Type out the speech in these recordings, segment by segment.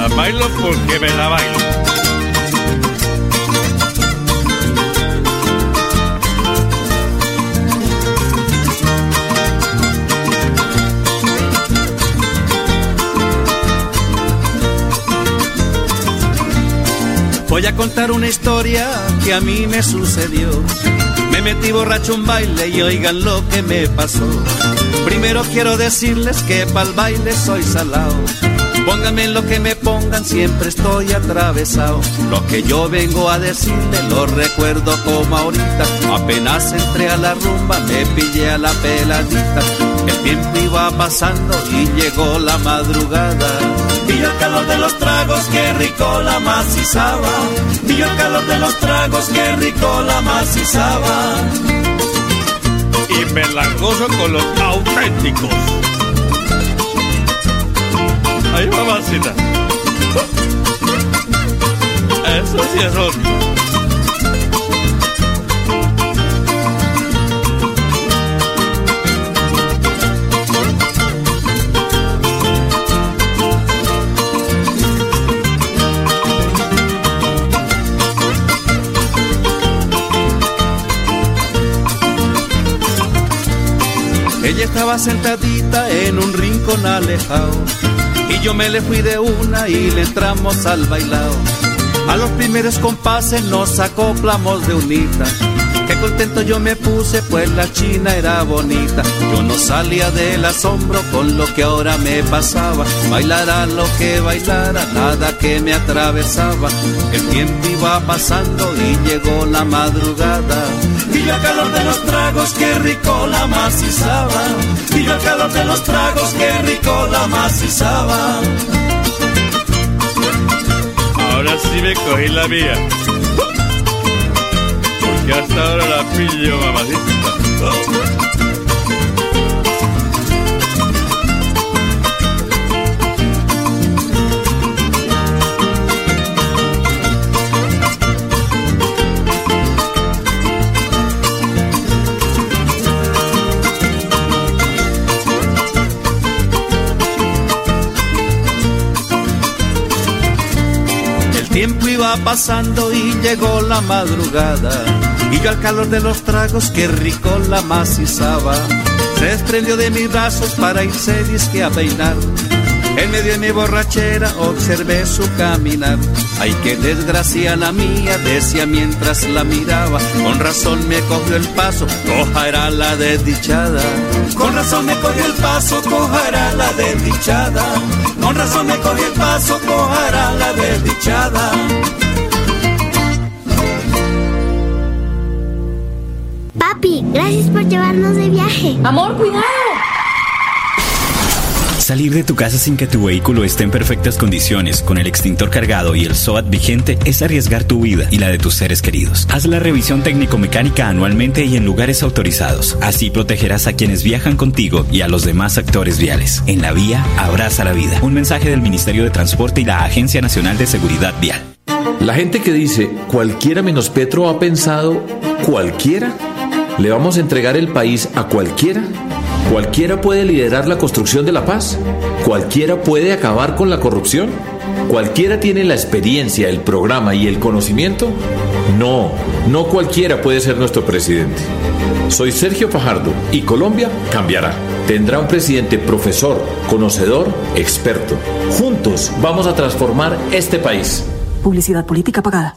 La bailo porque me la bailo. Voy a contar una historia que a mí me sucedió. Me metí borracho un baile y oigan lo que me pasó. Primero quiero decirles que pa'l baile soy salado. Pónganme lo que me pongan, siempre estoy atravesado. Lo que yo vengo a decirle lo recuerdo como ahorita. Apenas entré a la rumba, me pillé a la peladita. El tiempo iba pasando y llegó la madrugada. Y yo el calor de los tragos, qué rico la macizaba. Y yo el calor de los tragos, qué rico la macizaba. Y me la gozo con los auténticos. Ahí mamacita. Eso sí es otro. Ella estaba sentadita en un rincón alejado yo me le fui de una y le entramos al bailao. A los primeros compases nos acoplamos de unita. Qué contento yo me puse, pues la china era bonita. Yo no salía del asombro con lo que ahora me pasaba. Bailara lo que bailara, nada que me atravesaba. El tiempo iba pasando y llegó la madrugada. Yo al calor de los tragos, qué rico la macizaba. Yo al calor de los tragos, qué rico la macizaba. Ahora sí me cogí la mía. Porque hasta ahora la pillo, mamacita. Pasando y llegó la madrugada. Y yo al calor de los tragos, qué rico la macizaba. Se desprendió de mis brazos para irse a peinar. En medio de mi borrachera observé su caminar. Ay, qué desgracia la mía, decía mientras la miraba. Con razón me cogió el paso, coja era la desdichada. Con razón me cogió el paso, coja era la desdichada. Con razón me cogió el paso, coja era la desdichada. Papi, gracias por llevarnos de viaje. Amor, cuidado. Salir de tu casa sin que tu vehículo esté en perfectas condiciones, con el extintor cargado y el SOAT vigente, es arriesgar tu vida y la de tus seres queridos. Haz la revisión técnico-mecánica anualmente y en lugares autorizados. Así protegerás a quienes viajan contigo y a los demás actores viales. En la vía, abraza la vida. Un mensaje del Ministerio de Transporte y la Agencia Nacional de Seguridad Vial. La gente que dice cualquiera menos Petro ha pensado cualquiera, le vamos a entregar el país a cualquiera. ¿Cualquiera puede liderar la construcción de la paz? ¿Cualquiera puede acabar con la corrupción? ¿Cualquiera tiene la experiencia, el programa y el conocimiento? No, no cualquiera puede ser nuestro presidente. Soy Sergio Fajardo y Colombia cambiará. Tendrá un presidente profesor, conocedor, experto. Juntos vamos a transformar este país. Publicidad política pagada.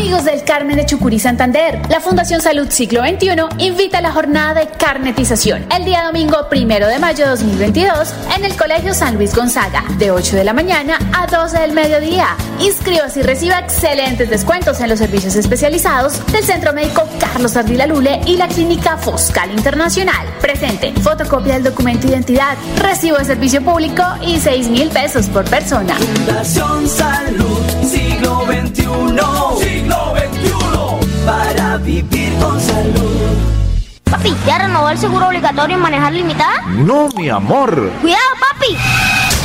Amigos del Carmen de Chucurí Santander, la Fundación Salud Siglo XXI invita a la jornada de carnetización el día domingo primero de mayo de 2022 en el Colegio San Luis Gonzaga, de 8 de la mañana a 12 del mediodía. Inscríbase y reciba excelentes descuentos en los servicios especializados del Centro Médico Carlos Ardila Lule y la Clínica Foscal Internacional. Presente, fotocopia del documento de identidad, recibo de servicio público y 6 mil pesos por persona. Fundación Salud Siglo XXI para vivir con salud. Papi, ¿ya renovó el seguro obligatorio en manejar limitada? No, mi amor. Cuidado, papi.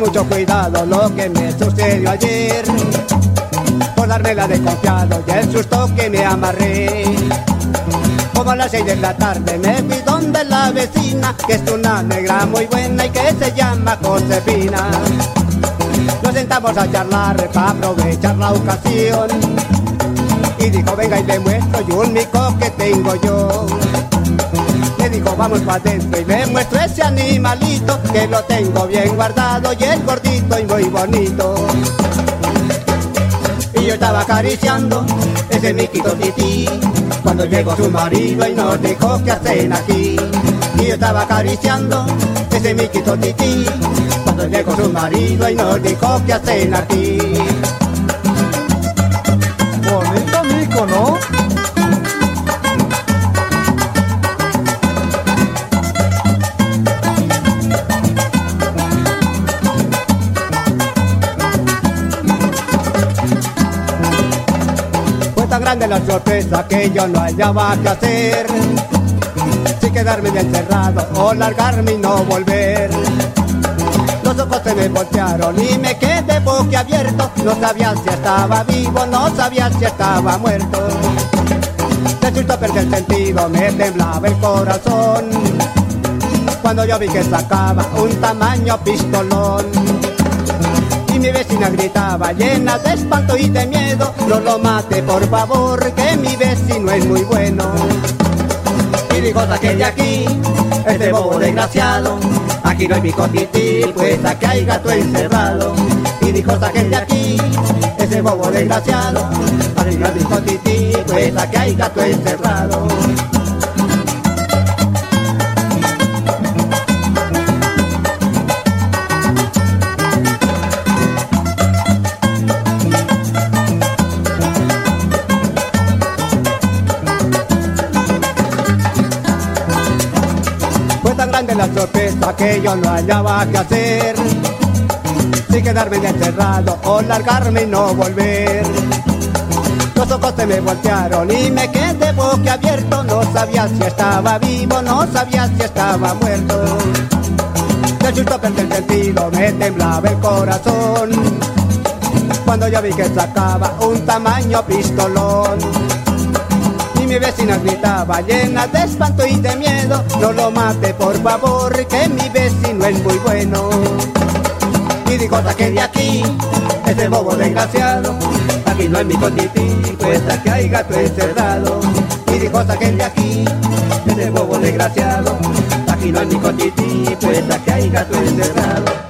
Mucho cuidado lo que me sucedió ayer. Por darme la de confiado y el susto que me amarré. Como a las seis de la tarde me fui donde la vecina, que es una negra muy buena y que se llama Josefina. Nos sentamos a charlar para aprovechar la ocasión. Y dijo, venga y le muestro yo un mico que tengo yo. Le dijo, vamos para adentro y le muestro ese animalito que lo tengo bien guardado y es gordito y muy bonito. Y yo estaba acariciando ese miquito tití cuando llegó su marido y nos dijo que hacen aquí. Y yo estaba acariciando ese miquito tití cuando llegó su marido y nos dijo que hacen aquí. Bonito mico, ¿no? Grande la sorpresa que yo no hallaba qué hacer. Si quedarme encerrado o largarme y no volver. Los ojos se me voltearon y me quedé boquiabierto. No sabía si estaba vivo, no sabía si estaba muerto. De susto perdí el sentido, me temblaba el corazón. Cuando yo vi que sacaba un tamaño pistolón. Mi vecina gritaba llena de espanto y de miedo. No lo mate por favor, que mi vecino es muy bueno. Y dijo saqué de aquí, este bobo desgraciado. Aquí no hay mi cotití, pues aquí hay gato encerrado. Y dijo saqué de aquí, ese bobo desgraciado. Aquí no hay mi cotití, pues aquí hay gato encerrado. Tan grande la sorpresa que yo no hallaba qué hacer. Si quedarme encerrado o largarme y no volver. Los ojos se me voltearon y me quedé boquiabierto. No sabía si estaba vivo, no sabía si estaba muerto. De susto perdí el sentido, me temblaba el corazón. Cuando yo vi que sacaba un tamaño pistolón. Mi vecina gritaba llena de espanto y de miedo. No lo mate por favor que mi vecino es muy bueno. Y dijo saqué de aquí, ese bobo desgraciado Aquí no hay mi cotití, pues aquí hay gato encerrado Y dijo saqué de aquí, ese bobo desgraciado Aquí no hay mi cotití, pues aquí hay gato encerrado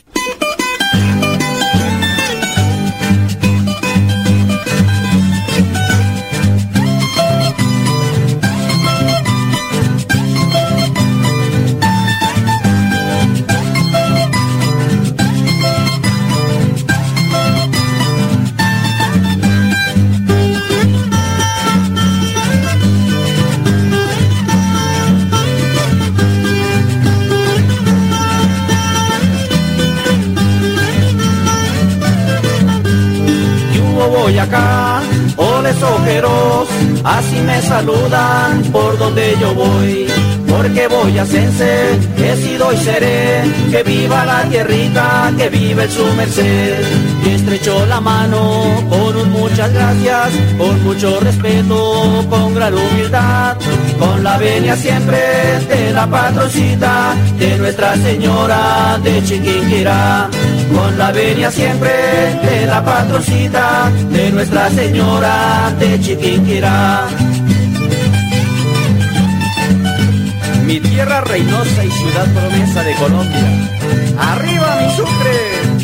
Así me saludan por donde yo voy. Porque voy a Sense, he sido y seré, que viva la tierrita, que vive su merced. Y estrechó la mano con un muchas gracias, con mucho respeto, con gran humildad, con la venia siempre de la patrocita de Nuestra Señora de Chiquinquirá. Con la venia siempre de la patrocita de Nuestra Señora de Chiquinquirá. Mi tierra reinosa y ciudad promesa de Colombia. ¡Arriba mi Sucre!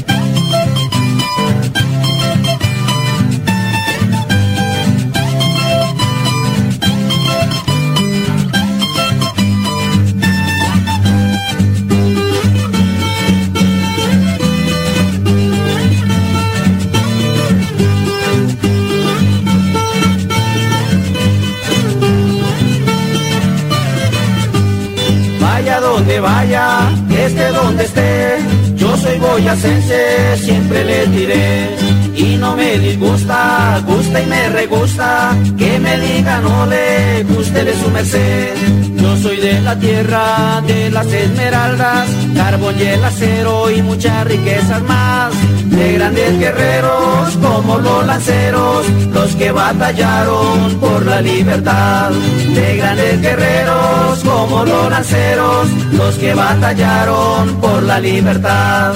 Donde esté, yo soy boyacense, siempre le diré. Y no me disgusta, gusta y me regusta, que me digan no le guste de su merced. Yo soy de la tierra de las esmeraldas, carbón y el acero y muchas riquezas más. De grandes guerreros como los lanceros, los que batallaron por la libertad. De grandes guerreros como los lanceros, los que batallaron por la libertad.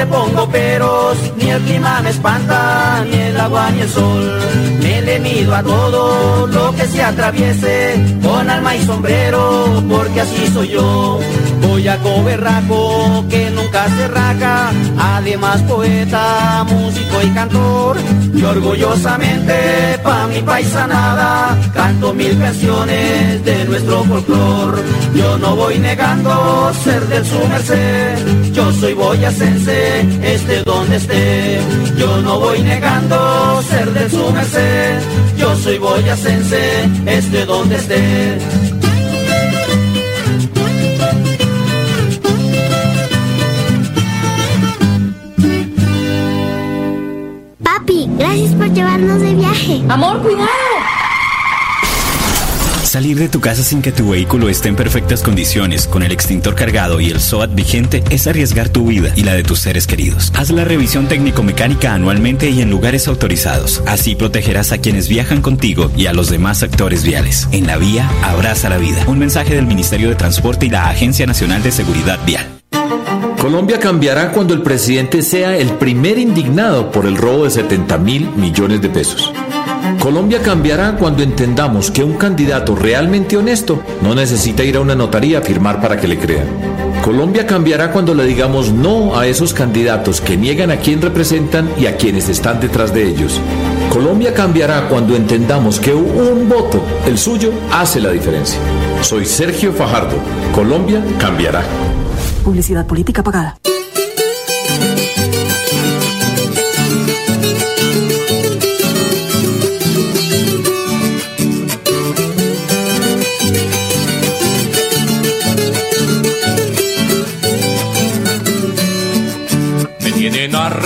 Le pongo peros, ni el clima me espanta, ni el agua ni el sol. Me le mido a todo lo que se atraviese, con alma y sombrero, porque así soy yo. Voy a coberraco que nunca se raca, además poeta, músico y cantor. Y orgullosamente pa' mi paisanada canto mil canciones de nuestro folclor. Yo no voy negando ser del su merced, yo soy boyacense, esté donde esté. Yo no voy negando ser de su merced, yo soy boyacense, esté donde esté. Papi, gracias por llevarnos de viaje. Amor, cuidado. Salir de tu casa sin que tu vehículo esté en perfectas condiciones, con el extintor cargado y el SOAT vigente, es arriesgar tu vida y la de tus seres queridos. Haz la revisión técnico-mecánica anualmente y en lugares autorizados. Así protegerás a quienes viajan contigo y a los demás actores viales. En la vía, abraza la vida. Un mensaje del Ministerio de Transporte y la Agencia Nacional de Seguridad Vial. Colombia cambiará cuando el presidente sea el primer indignado por el robo de 70 mil millones de pesos. Colombia cambiará cuando entendamos que un candidato realmente honesto no necesita ir a una notaría a firmar para que le crean. Colombia cambiará cuando le digamos no a esos candidatos que niegan a quién representan y a quienes están detrás de ellos. Colombia cambiará cuando entendamos que un voto, el suyo, hace la diferencia. Soy Sergio Fajardo. Colombia cambiará. Publicidad política pagada.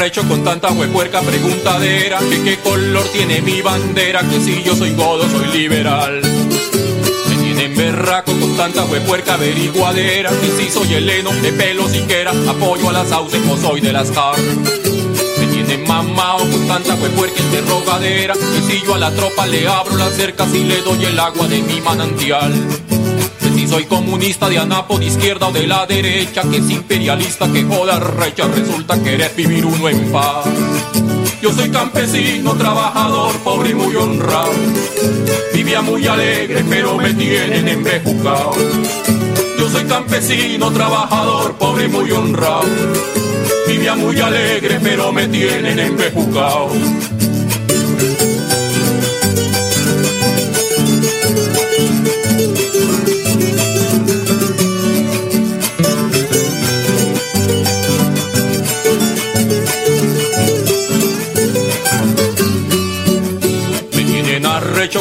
Arrecho con tanta huepuerca preguntadera Que qué color tiene mi bandera Que si yo soy godo soy liberal. Me tienen berraco con tanta huepuerca averiguadera Que si soy heleno de pelo siquiera Apoyo a las sauces o soy de las car. Me tienen mamao con tanta huepuerca interrogadera Que si yo a la tropa le abro las cercas Y le doy el agua de mi manantial soy comunista de anapo de izquierda o de la derecha, que es imperialista, que joda recha, resulta querer vivir uno en paz. Yo soy campesino, trabajador, pobre y muy honrado. Vivía muy alegre, pero me tienen embejucado. Yo soy campesino, trabajador, pobre y muy honrado. Vivía muy alegre, pero me tienen embejucado.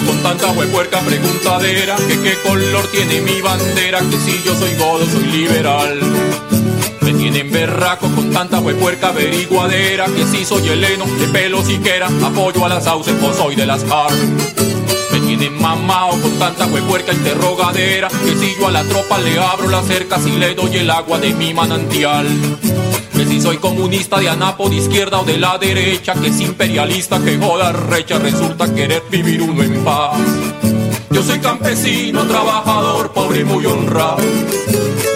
Con tanta huepuerca preguntadera Que qué color tiene mi bandera Que si yo soy godo soy liberal. Me tienen berraco con tanta huepuerca averiguadera Que si soy heleno de pelo siquiera Apoyo a las sauces o soy de las car Me tienen mamao con tanta huepuerca interrogadera Que si yo a la tropa le abro las cercas Y le doy el agua de mi manantial que si soy comunista de anapo de izquierda o de la derecha, que es imperialista, que joda recha, resulta querer vivir uno en paz. Yo soy campesino, trabajador, pobre y muy honrado.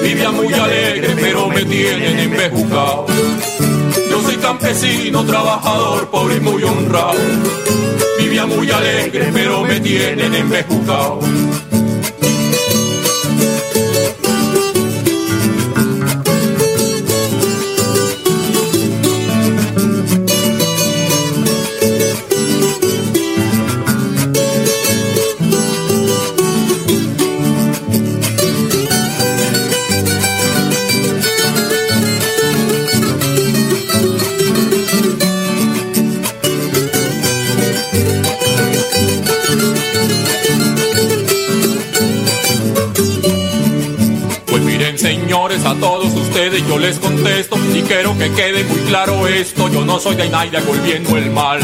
Vivía muy alegre, pero me tienen embejucado. Yo soy campesino, trabajador, pobre y muy honrado. Vivía muy alegre, pero me tienen embejucado. Yo les contesto y quiero que quede muy claro esto, yo no soy de Naida volviendo el mal.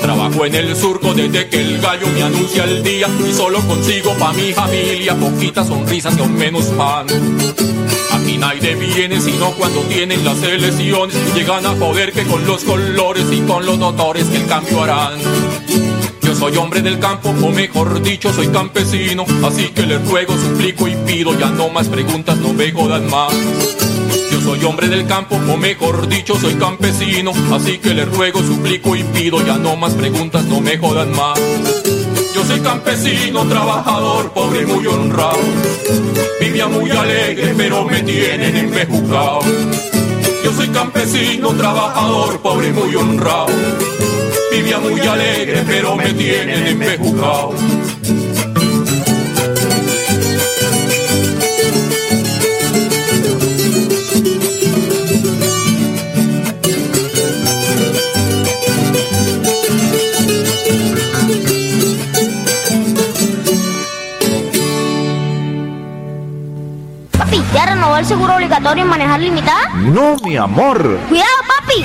Trabajo en el surco desde que el gallo me anuncia el día y solo consigo pa' mi familia poquitas sonrisas y aún menos pan. Aquí nadie viene sino cuando tienen las elecciones llegan a joder que con los colores y con los doctores que el cambio harán. Yo soy hombre del campo, o mejor dicho, soy campesino. Así que les ruego, suplico y pido, ya no más preguntas, no me jodan más. Soy hombre del campo, o mejor dicho, soy campesino. Así que les ruego, suplico y pido, ya no más preguntas, no me jodan más. Yo soy campesino, trabajador, pobre y muy honrado. Vivía muy alegre, pero me tienen embejucado. Yo soy campesino, trabajador, pobre y muy honrado. Vivía muy alegre, pero me tienen embejucado. Manejar limitada? No, mi amor. ¡Cuidado, papi!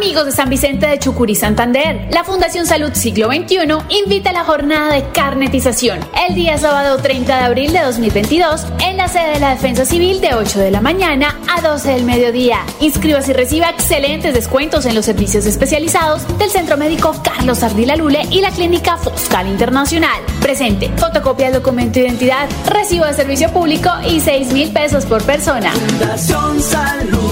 Amigos de San Vicente de Chucurí, Santander, la Fundación Salud Siglo XXI invita a la jornada de carnetización el día sábado 30 de abril de 2022 en la sede de la Defensa Civil de 8 de la mañana a 12 del mediodía. Inscríbase y reciba excelentes descuentos en los servicios especializados del Centro Médico Carlos Ardila Lule y la Clínica Foscal Internacional. Presente, fotocopia del documento de identidad, recibo de servicio público y 6 mil pesos por persona. Fundación Salud,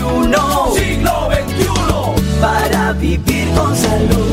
XXI. Siglo XXI. Para vivir con salud.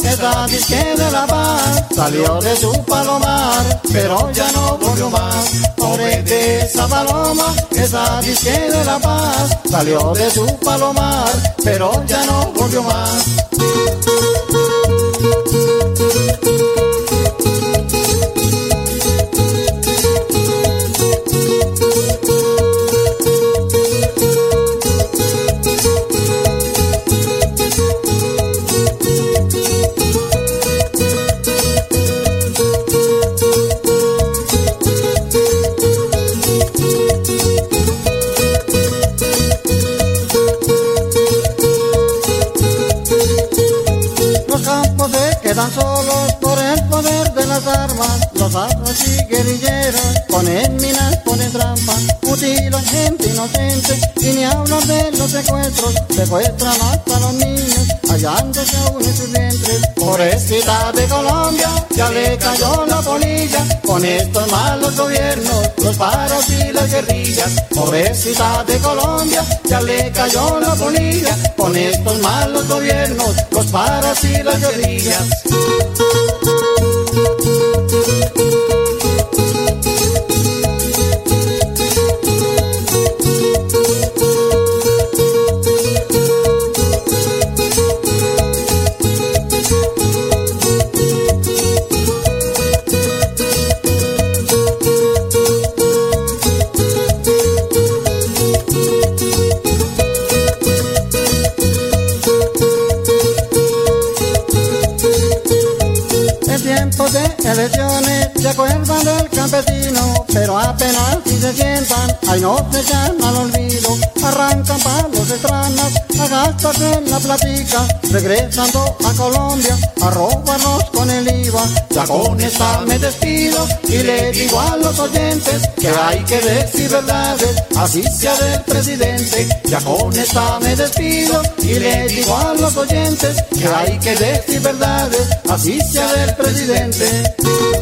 Que esa disque de la paz, salió de su palomar, pero ya no volvió más. Pobre de esa paloma, disque de la paz, salió de su palomar, pero ya no volvió más. Los armas y guerrilleros ponen minas, ponen trampas, mutilan gente inocente. Y ni hablar de los secuestros, secuestran hasta los niños, hallándose aún en sus vientres. Pobrecita de Colombia, ya le cayó la polilla con estos malos gobiernos, los paros y las guerrillas. Pobrecita de Colombia, ya le cayó la polilla con estos malos gobiernos, los paros y las guerrillas. Pero apenas si se sientan, ahí no se echan al olvido. Arrancan palos extraños a gastarse en la platica, regresando a Colombia a con el IVA. Ya con esta me despido y le digo a los oyentes que hay que decir verdades, así sea del presidente. Ya con esta me despido y le digo a los oyentes que hay que decir verdades, así sea del presidente.